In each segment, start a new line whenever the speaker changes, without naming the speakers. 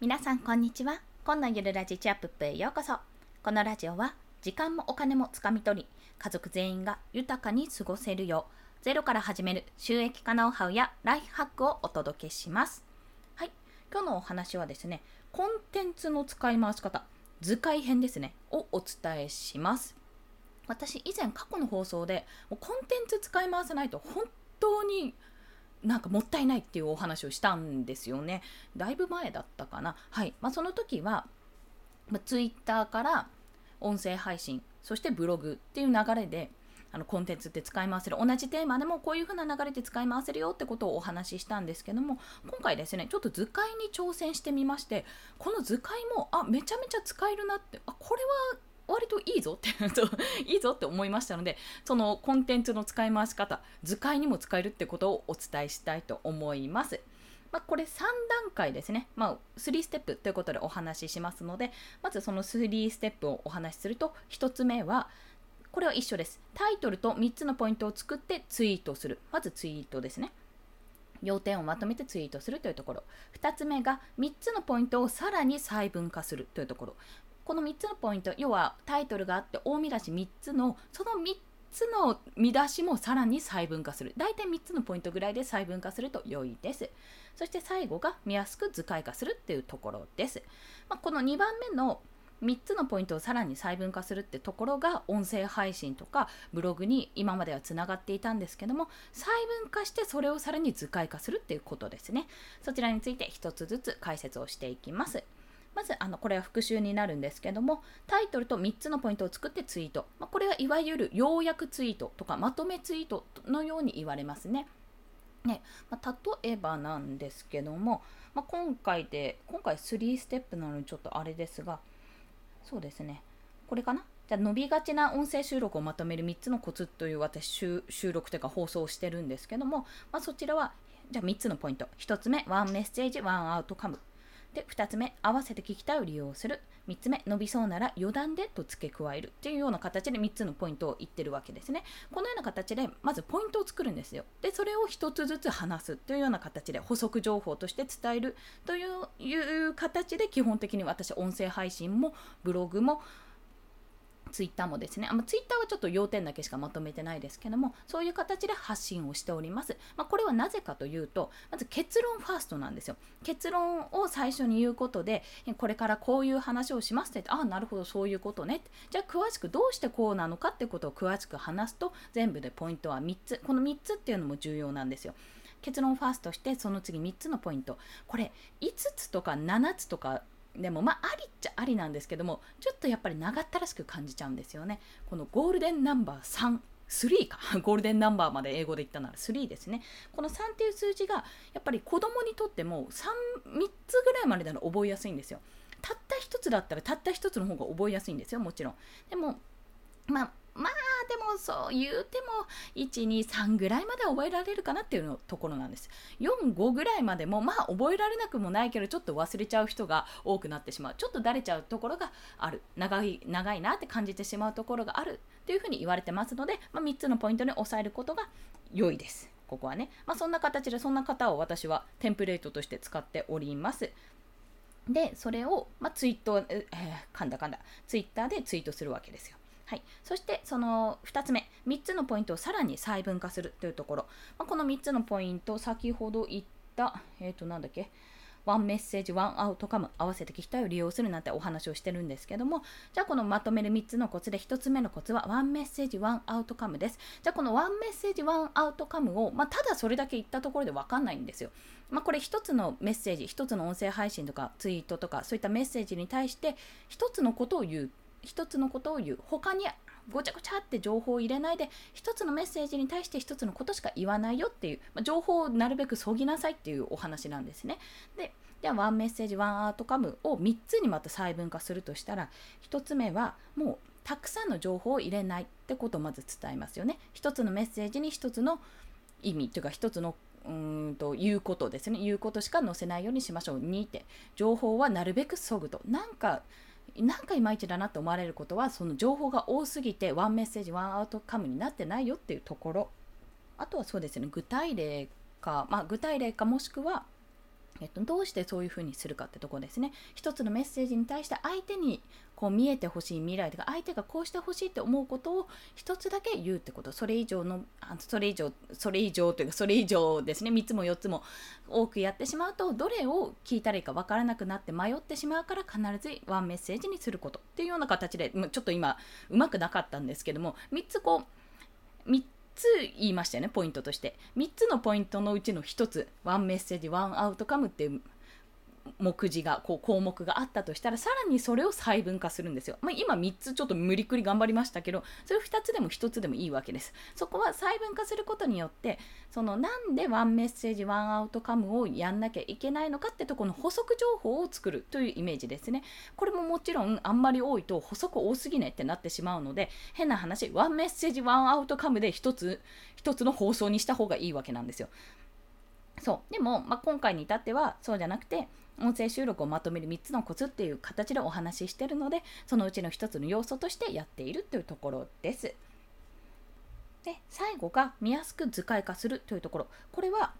皆さんこんにちは。今のゆるラジチャップップへようこそ。このラジオは時間もお金もつかみ取り家族全員が豊かに過ごせるようゼロから始める収益化ノウハウやライフハックをお届けします。はい。今日のお話はですねコンテンツの使い回し方図解編ですねをお伝えします。私以前過去の放送でもうコンテンツ使い回さないと本当になんかもったいないっていうお話をしたんですよね。だいぶ前だったかな。はい。まあ、その時は、まあ、ツイッターから音声配信、そしてブログっていう流れで、あのコンテンツって使い回せる同じテーマでもこういう風な流れで使い回せるよってことをお話ししたんですけども今回ですねちょっと図解に挑戦してみましてこの図解もあめちゃめちゃ使えるなってあこれは割といいぞって いいぞって思いましたのでそのコンテンツの使い回し方図解にも使えるってことをお伝えしたいと思います。まあ、これ3段階ですね。まあ、3ステップということでお話ししますので、まずその3ステップをお話しすると、1つ目は、これは一緒です。タイトルと3つのポイントを作ってツイートする。まずツイートですね。要点をまとめてツイートするというところ。2つ目が3つのポイントをさらに細分化するというところ。この3つのポイント要はタイトルがあって大見出し3つのその3つの見出しもさらに細分化する。大体3つのポイントぐらいで細分化すると良いです。そして最後が見やすく図解化するっていうところです、まあ、この2番目の3つのポイントをさらに細分化するってところが音声配信とかブログに今まではつながっていたんですけども細分化してそれをさらに図解化するっていうことですね。そちらについて1つずつ解説をしていきます。まずあのこれは復習になるんですけどもタイトルと3つのポイントを作ってツイート、まあ、これはいわゆる要約ツイートとかまとめツイートのように言われますね。ねまあ、例えばなんですけども、まあ、今回で今回3ステップなのにちょっとあれですがそうですね。これかな？じゃ伸びがちな音声収録をまとめる3つのコツという私収録というか放送をしてるんですけども、まあ、そちらはじゃあ3つのポイント。1つ目ワンメッセージワンアウトカム。で2つ目合わせて聞きたいを利用する。3つ目伸びそうなら余談でと付け加える。っていうような形で3つのポイントを言ってるわけですね。このような形でまずポイントを作るんですよ。でそれを1つずつ話す。というような形で補足情報として伝える。という形で基本的に私音声配信もブログもツイッターもですね、あツイッターはちょっと要点だけしかまとめてないですけども、そういう形で発信をしております。まあ、これはなぜかというと、まず結論ファーストなんですよ。結論を最初に言うことで、これからこういう話をしますって、ああ、なるほど、そういうことね。じゃあ、詳しくどうしてこうなのかってことを詳しく話すと、全部でポイントは3つ。この3つっていうのも重要なんですよ。結論ファーストしてその次3つのポイントこれ5つとか7つとかでもまあありっちゃありなんですけどもちょっとやっぱり長ったらしく感じちゃうんですよね。このゴールデンナンバー3 3か。ゴールデンナンバーまで英語で言ったなら3ですね。この3っていう数字がやっぱり子供にとっても 3, 3つぐらいまでなら覚えやすいんですよ。たった1つだったらたった1つの方が覚えやすいんですよもちろん。でもまあまあでもそう言うても123ぐらいまで覚えられるかなっていうのところなんです。45ぐらいまでもまあ覚えられなくもないけどちょっと忘れちゃう人が多くなってしまう。ちょっとだれちゃうところがある。長い長いなって感じてしまうところがあるというふうに言われてますので、まあ、3つのポイントに押さえることが良いです。ここはね、まあ、そんな形でそんな方を私はテンプレートとして使っております。でそれを、まあ、ツイート、えー、噛んだ噛んだ。ツイッターでツイートするわけですよ。はい、そしてその2つ目3つのポイントをさらに細分化するというところ、まあ、この3つのポイント先ほど言ったえっ、ー、となんだっけワンメッセージ、ワンアウトカム、合わせて聞きたいを利用するなんてお話をしてるんですけども、じゃあこのまとめる3つのコツで1つ目のコツはワンメッセージ、ワンアウトカムです。じゃあこのワンメッセージ、ワンアウトカムを、まあ、ただそれだけ言ったところでわかんないんですよ。まあ、これ1つのメッセージ、1つの音声配信とかツイートとかそういったメッセージに対して1つのことを言う。1つのことを言う。他にごちゃごちゃって情報を入れないで1つのメッセージに対して1つのことしか言わないよっていう、まあ、情報をなるべくそぎなさいっていうお話なんですね。でじゃあワンメッセージワンアートカムを3つにまた細分化するとしたら1つ目はもうたくさんの情報を入れないってことをまず伝えますよね。1つのメッセージに1つの意味というか1つのうんと言うことですね言うことしか載せないようにしましょう2って情報はなるべくそぐとなんかなんかいまいちだなと思われることはその情報が多すぎてワンメッセージワンアウトカムになってないよっていうところ。あとはそうですね具体例か、まあ、具体例かもしくはえっと、どうしてそういうふうにするかってとこですね。一つのメッセージに対して相手にこう見えてほしい未来とか相手がこうしてほしいって思うことを一つだけ言うってこと。それ以上のあそれ以上それ以上というかそれ以上ですね。3つも4つも多くやってしまうとどれを聞いたらいいか分からなくなって迷ってしまうから必ずワンメッセージにすることっていうような形でちょっと今うまくなかったんですけども3つこう3つ言いましたよねポイントとして。3つのポイントのうちの1つワンメッセージワンアウトカムっていう目次がこう項目があったとしたらさらにそれを細分化するんですよ、まあ、今3つちょっと無理くり頑張りましたけどそれを2つでも1つでもいいわけです。そこは細分化することによってそのなんでワンメッセージワンアウトカムをやんなきゃいけないのかってとこの補足情報を作るというイメージですね。これももちろんあんまり多いと補足多すぎねってなってしまうので変な話ワンメッセージワンアウトカムで1つ1つの放送にした方がいいわけなんですよ。そう。でも、まあ、今回に至ってはそうじゃなくて音声収録をまとめる3つのコツっていう形でお話ししてるのでそのうちの1つの要素としてやっているというところです。で最後が見やすく図解化するというところ。これは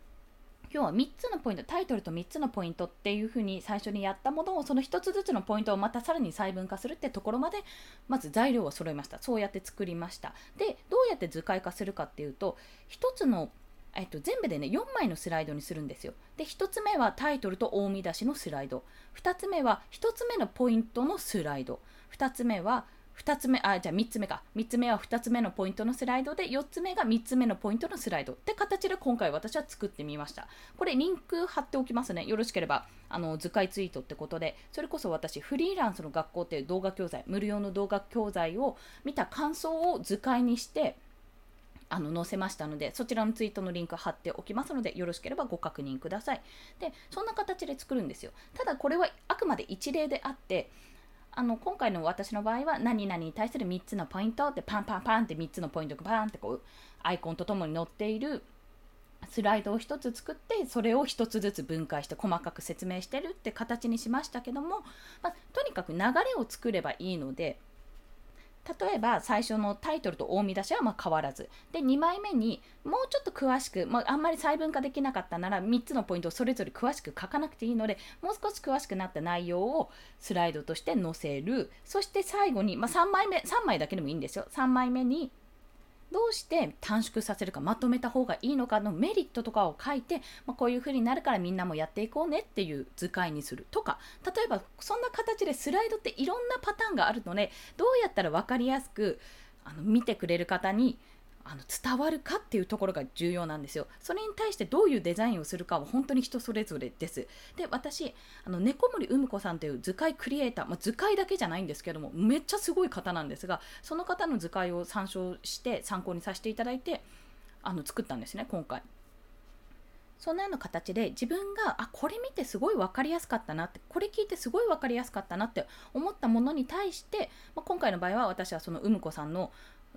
今日は3つのポイントタイトルと3つのポイントっていうふうに最初にやったものをその1つずつのポイントをまたさらに細分化するってところまでまず材料を揃えました。そうやって作りました。でどうやって図解化するかっていうと1つのえっと、全部でね4枚のスライドにするんですよ。で1つ目はタイトルと大見出しのスライド。2つ目は1つ目のポイントのスライド。2つ目は2つ目あじゃあ3つ目か。3つ目は2つ目のポイントのスライド。で4つ目が3つ目のポイントのスライド。って形で今回私は作ってみました。これリンク貼っておきますね。よろしければあの図解ツイートってことで。それこそ私フリーランスの学校っていう動画教材無料の動画教材を見た感想を図解にしてあの載せましたのでそちらのツイートのリンク貼っておきますのでよろしければご確認ください。でそんな形で作るんですよ。ただこれはあくまで一例であってあの今回の私の場合は何々に対する3つのポイントってパンパンパンって3つのポイントがパンってこうアイコンとともに載っているスライドを1つ作ってそれを1つずつ分解して細かく説明してるって形にしましたけども、まあ、とにかく流れを作ればいいので例えば最初のタイトルと大見出しはま変わらず。で2枚目にもうちょっと詳しく、まあ、あんまり細分化できなかったなら3つのポイントをそれぞれ詳しく書かなくていいのでもう少し詳しくなった内容をスライドとして載せる。そして最後に、まあ、3枚目3枚だけでもいいんですよ。3枚目にどうして短縮させるかまとめた方がいいのかのメリットとかを書いて、まあ、こういう風になるからみんなもやっていこうねっていう図解にするとか例えばそんな形でスライドっていろんなパターンがあるのでどうやったら分かりやすくあの見てくれる方にあの伝わるかっていうところが重要なんですよ。それに対してどういうデザインをするかは本当に人それぞれです。で、私、あの猫森うむ子さんという図解クリエイター、まあ、図解だけじゃないんですけども、めっちゃすごい方なんですが、その方の図解を参照して参考にさせていただいて、あの作ったんですね、今回。そんなような形で自分があこれ見てすごい分かりやすかったなってこれ聞いてすごい分かりやすかったなって思ったものに対して、まあ、今回の場合は私はそのうむこさんの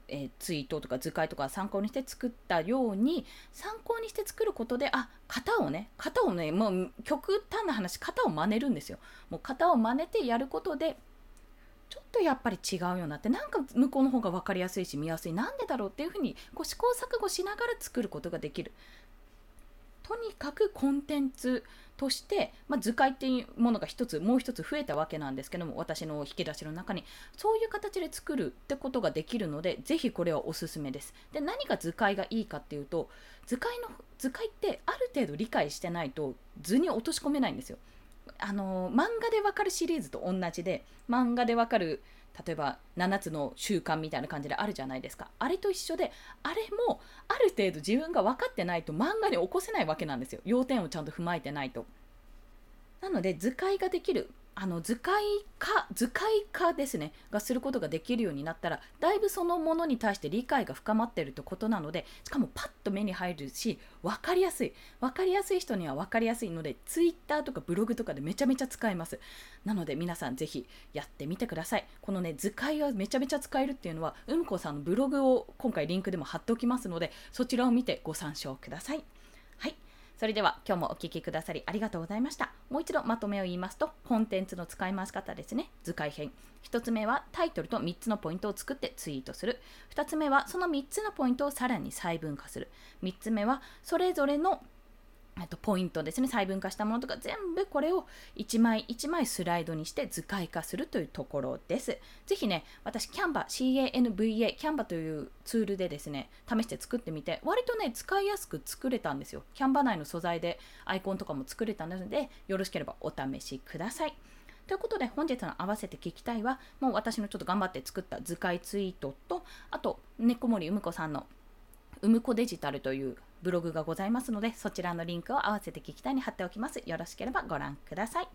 えー、ツイートとか図解とか参考にして作ったように参考にして作ることであ型をね型をねもう極端な話型を真似るんですよ。もう型を真似てやることでちょっとやっぱり違うようになってなんか向こうの方が分かりやすいし見やすい。なんでだろうっていうふうにこう試行錯誤しながら作ることができる。とにかくコンテンツとして、まあ、図解っていうものが一つもう一つ増えたわけなんですけども私の引き出しの中に。そういう形で作るってことができるのでぜひこれはおすすめです。で何が図解がいいかっていうと図解の図解ってある程度理解してないと図に落とし込めないんですよ。あの漫画でわかるシリーズと同じで漫画でわかる例えば7つの習慣みたいな感じであるじゃないですか。あれと一緒であれもある程度自分が分かってないと漫画に起こせないわけなんですよ。要点をちゃんと踏まえてないと。なので図解ができるあの図解化図解化ですねがすることができるようになったらだいぶそのものに対して理解が深まっているってことなのでしかもパッと目に入るし分かりやすい。分かりやすい人には分かりやすいので Twitter とかブログとかでめちゃめちゃ使えます。なので皆さんぜひやってみてください。このね図解がめちゃめちゃ使えるっていうのはうんこさんのブログを今回リンクでも貼っておきますのでそちらを見てご参照ください。それでは今日もお聴きくださりありがとうございました。もう一度まとめを言いますと、コンテンツの使い回し方ですね。図解編。1つ目はタイトルと3つのポイントを作ってツイートする。2つ目はその3つのポイントをさらに細分化する。3つ目はそれぞれのあとポイントですね。細分化したものとか全部これを1枚1枚スライドにして図解化するというところです。ぜひね私キャンバ CANVA キャンバというツールでですね試して作ってみて割とね使いやすく作れたんですよ。キャンバ内の素材でアイコンとかも作れたのでよろしければお試しください。ということで本日の合わせて聞きたいはもう私のちょっと頑張って作った図解ツイートとあと猫森うむこさんのうむこデジタルというブログがございますので、そちらのリンクを合わせて聞きたいに貼っておきます。よろしければご覧ください。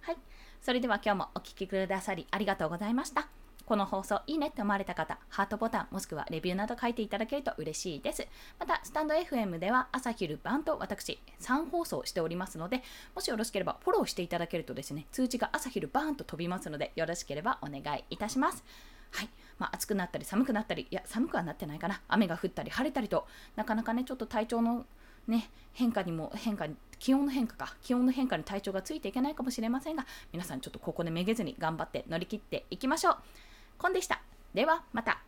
はい。それでは今日もお聴きくださりありがとうございました。この放送いいねって思われた方、ハートボタンもしくはレビューなど書いていただけると嬉しいです。また、スタンド FM では朝昼晩と私3放送しておりますので、もしよろしければフォローしていただけるとですね、通知が朝昼晩と飛びますので、よろしければお願いいたします。はい。まあ、暑くなったり寒くなったり、いや、寒くはなってないかな。雨が降ったり晴れたりと、なかなかね、ちょっと体調のね、変化にも変化気温の変化か気温の変化に体調がついていけないかもしれませんが皆さんちょっとここでめげずに頑張って乗り切っていきましょうコンでしたではまた